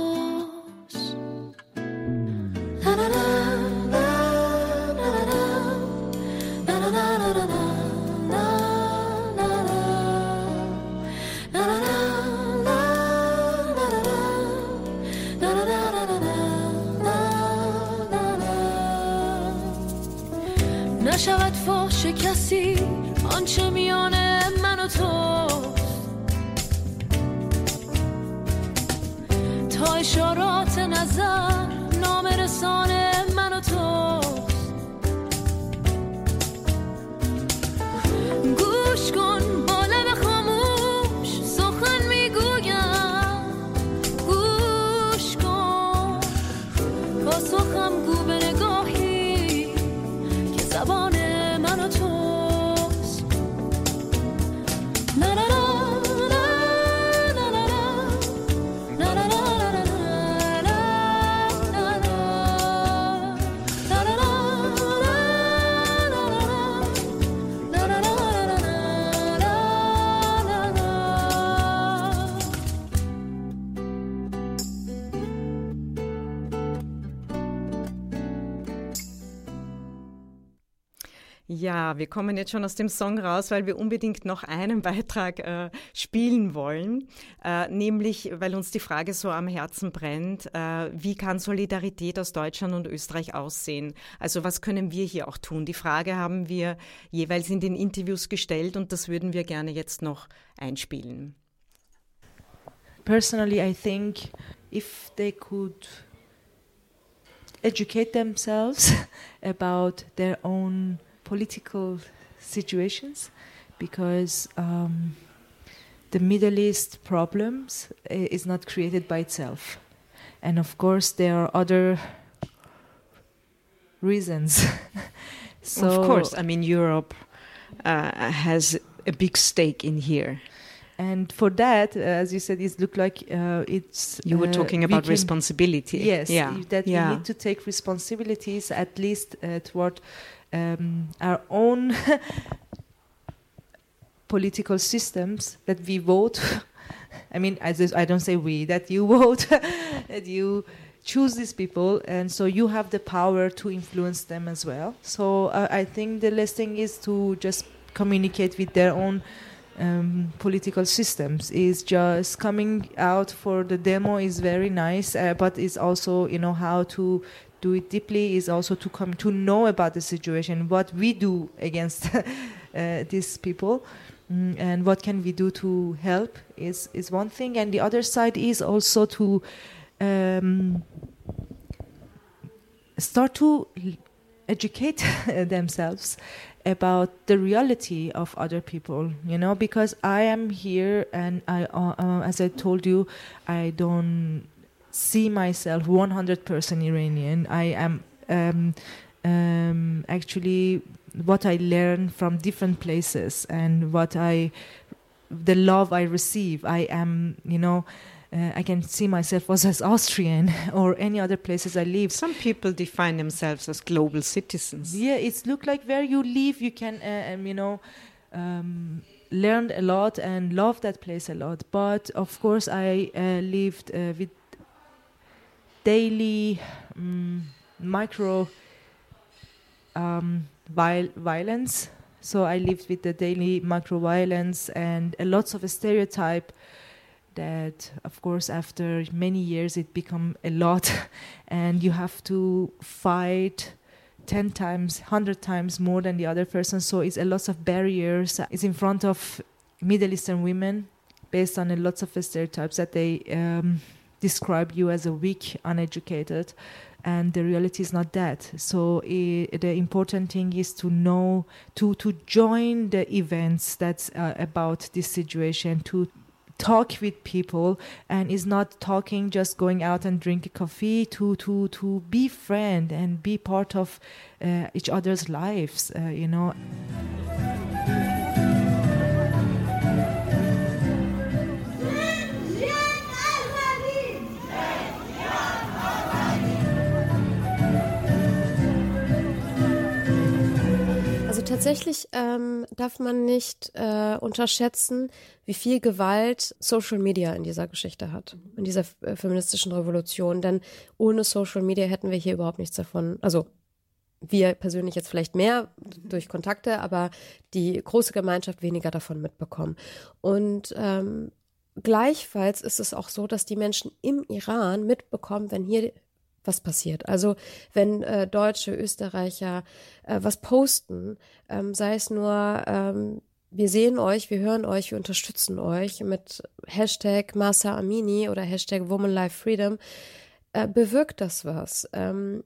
Ja, wir kommen jetzt schon aus dem Song raus, weil wir unbedingt noch einen Beitrag äh, spielen wollen, äh, nämlich weil uns die Frage so am Herzen brennt, äh, wie kann Solidarität aus Deutschland und Österreich aussehen? Also was können wir hier auch tun? Die Frage haben wir jeweils in den Interviews gestellt und das würden wir gerne jetzt noch einspielen. Personally, I think if they could educate themselves [laughs] about their own political situations because um, the Middle East problems eh, is not created by itself. And of course, there are other reasons. [laughs] so of course, I mean, Europe uh, has a big stake in here. And for that, uh, as you said, it looked like uh, it's. You were talking about responsibility. Yes, yeah. that yeah. we need to take responsibilities at least uh, toward um, our own [laughs] political systems that we vote. [laughs] I mean, I, just, I don't say we, that you [laughs] vote, that you choose these people, and so you have the power to influence them as well. So uh, I think the last thing is to just communicate with their own um, political systems. Is just coming out for the demo is very nice, uh, but it's also you know how to do it deeply is also to come to know about the situation, what we do against [laughs] uh, these people, mm, and what can we do to help is is one thing, and the other side is also to um, start to educate [laughs] themselves about the reality of other people you know because i am here and i uh, uh, as i told you i don't see myself 100% iranian i am um, um, actually what i learn from different places and what i the love i receive i am you know uh, I can see myself as, as Austrian [laughs] or any other places I live. Some people define themselves as global citizens. Yeah, it's look like where you live, you can, uh, um, you know, um, learn a lot and love that place a lot. But of course, I uh, lived uh, with daily um, micro um, viol- violence. So I lived with the daily micro violence and a lots of a stereotype that of course after many years it become a lot. [laughs] And you have to fight 10 times 100 times more than the other person. So it's a lot of barriers. It's in front of middle eastern women based on a lots of stereotypes that they um, describe you as a weak uneducated and the reality is not that. So i the important thing is to know to to join the events that's uh, about this situation to talk with people and is not talking just going out and drink a coffee to to to be friend and be part of uh, each other's lives uh, you know tatsächlich ähm, darf man nicht äh, unterschätzen, wie viel Gewalt Social Media in dieser Geschichte hat, in dieser äh, feministischen Revolution. Denn ohne Social Media hätten wir hier überhaupt nichts davon. Also wir persönlich jetzt vielleicht mehr durch Kontakte, aber die große Gemeinschaft weniger davon mitbekommen. Und ähm, gleichfalls ist es auch so, dass die Menschen im Iran mitbekommen, wenn hier was passiert. Also wenn äh, Deutsche, Österreicher äh, was posten, ähm, sei es nur, ähm, wir sehen euch, wir hören euch, wir unterstützen euch mit Hashtag Masa Amini oder Hashtag Woman Life Freedom, äh, bewirkt das was. Ähm,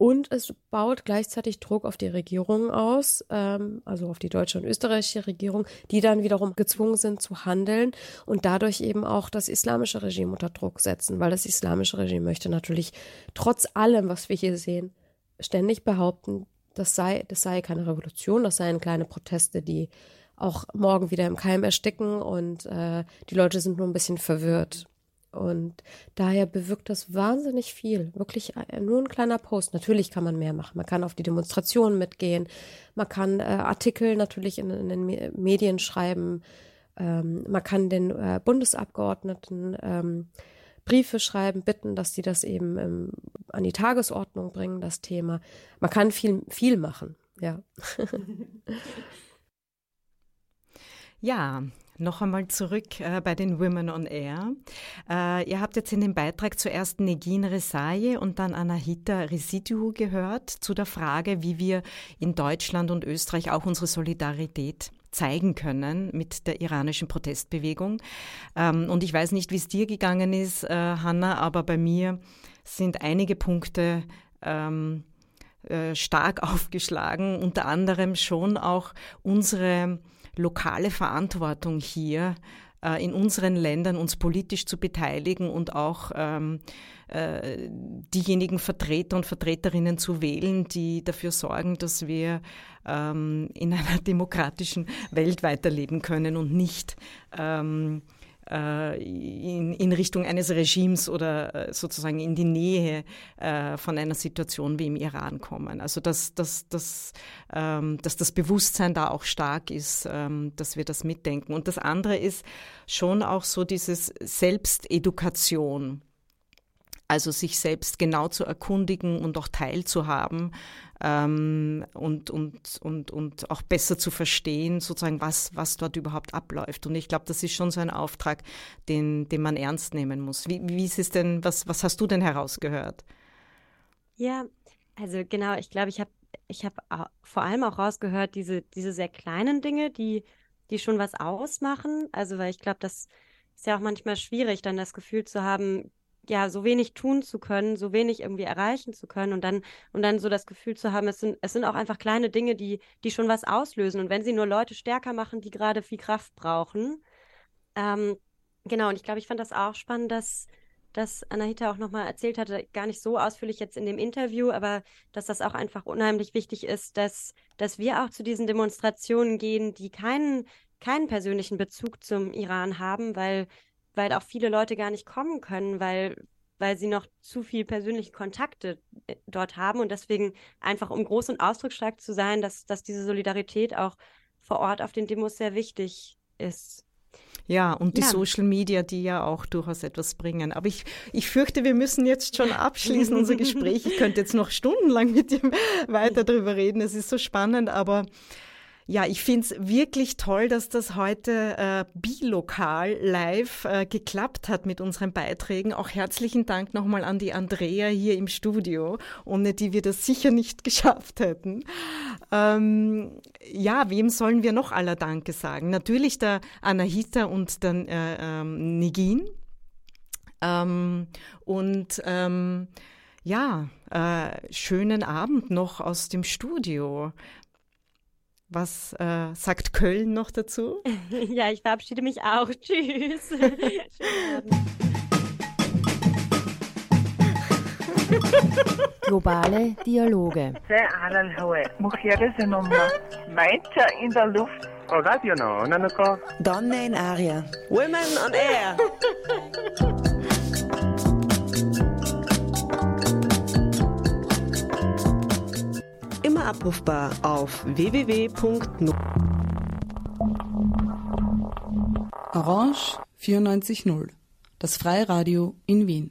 und es baut gleichzeitig Druck auf die Regierung aus, ähm, also auf die deutsche und österreichische Regierung, die dann wiederum gezwungen sind zu handeln und dadurch eben auch das islamische Regime unter Druck setzen, weil das islamische Regime möchte natürlich trotz allem, was wir hier sehen, ständig behaupten, das sei, das sei keine Revolution, das seien kleine Proteste, die auch morgen wieder im Keim ersticken und äh, die Leute sind nur ein bisschen verwirrt. Und daher bewirkt das wahnsinnig viel. Wirklich äh, nur ein kleiner Post. Natürlich kann man mehr machen. Man kann auf die Demonstrationen mitgehen. Man kann äh, Artikel natürlich in, in, den Medien schreiben. Ähm, man kann den äh, Bundesabgeordneten ähm, Briefe schreiben, bitten, dass sie das eben ähm, an die Tagesordnung bringen, das Thema. Man kann viel, viel machen, ja. [laughs] ja, noch einmal zurück äh, bei den Women on Air. Äh, ihr habt jetzt in dem Beitrag zuerst Negin Resaye und dann Anahita Residu gehört zu der Frage, wie wir in Deutschland und Österreich auch unsere Solidarität zeigen können mit der iranischen Protestbewegung. Ähm, und ich weiß nicht, wie es dir gegangen ist, äh, Hanna, aber bei mir sind einige Punkte ähm, äh, stark [laughs] aufgeschlagen, unter anderem schon auch unsere lokale Verantwortung hier äh, in unseren Ländern uns politisch zu beteiligen und auch ähm, äh, diejenigen Vertreter und Vertreterinnen zu wählen, die dafür sorgen, dass wir ähm, in einer [laughs] demokratischen Welt weiterleben können und nicht ähm, äh, in, in, Richtung eines Regimes oder äh, sozusagen in die Nähe äh, von einer Situation wie im Iran kommen. Also dass, dass, dass, ähm, dass das Bewusstsein da auch stark ist, ähm, dass wir das mitdenken. Und das andere ist schon auch so dieses Selbstedukation. Also sich selbst genau zu erkundigen und auch teilzuhaben ähm, und, und, und, und auch besser zu verstehen, sozusagen, was, was dort überhaupt abläuft. Und ich glaube, das ist schon so ein Auftrag, den, den man ernst nehmen muss. Wie, wie ist es denn, was, was hast du denn herausgehört? Ja, also genau, ich glaube, ich habe ich hab vor allem auch rausgehört, diese, diese sehr kleinen Dinge, die, die schon was ausmachen. Also, weil ich glaube, das ist ja auch manchmal schwierig, dann das Gefühl zu haben, ja, so wenig tun zu können, so wenig irgendwie erreichen zu können und dann, und dann so das Gefühl zu haben, es sind, es sind auch einfach kleine Dinge, die, die schon was auslösen. Und wenn sie nur Leute stärker machen, die gerade viel Kraft brauchen. Ähm, genau, und ich glaube, ich fand das auch spannend, dass, dass Anahita auch nochmal erzählt hatte, gar nicht so ausführlich jetzt in dem Interview, aber dass das auch einfach unheimlich wichtig ist, dass, dass wir auch zu diesen Demonstrationen gehen, die keinen, keinen persönlichen Bezug zum Iran haben, weil weil auch viele Leute gar nicht kommen können, weil, weil sie noch zu viel persönliche Kontakte äh, dort haben und deswegen einfach, um groß und ausdrucksstark zu sein, dass, dass diese Solidarität auch vor Ort auf den Demos sehr wichtig ist. Ja, und die Ja. Social Media, die ja auch durchaus etwas bringen. Aber ich, ich fürchte, wir müssen jetzt schon abschließen, unser [laughs] Gespräch. Ich könnte jetzt noch stundenlang mit dir weiter drüber reden. Es ist so spannend, aber ja, ich finde es wirklich toll, dass das heute äh, bilokal live äh, geklappt hat mit unseren Beiträgen. Auch herzlichen Dank nochmal an die Andrea hier im Studio, ohne die wir das sicher nicht [laughs] geschafft hätten. Ähm, ja, wem sollen wir noch aller Danke sagen? Natürlich der Anahita und der äh, ähm, Nigin. Ähm, und ähm, ja, äh, schönen Abend noch aus dem Studio. Was äh, sagt Köln noch dazu? [laughs] ja, ich verabschiede mich auch. [laughs] Tschüss. [laughs] Globale Dialoge. Der Adelhoe. Meiter in der Luft. Oh, Radio ne, ne, Donne in Aria. Women on Air. Abrufbar auf www.no. Orange 94.0, das Freiradio in Wien.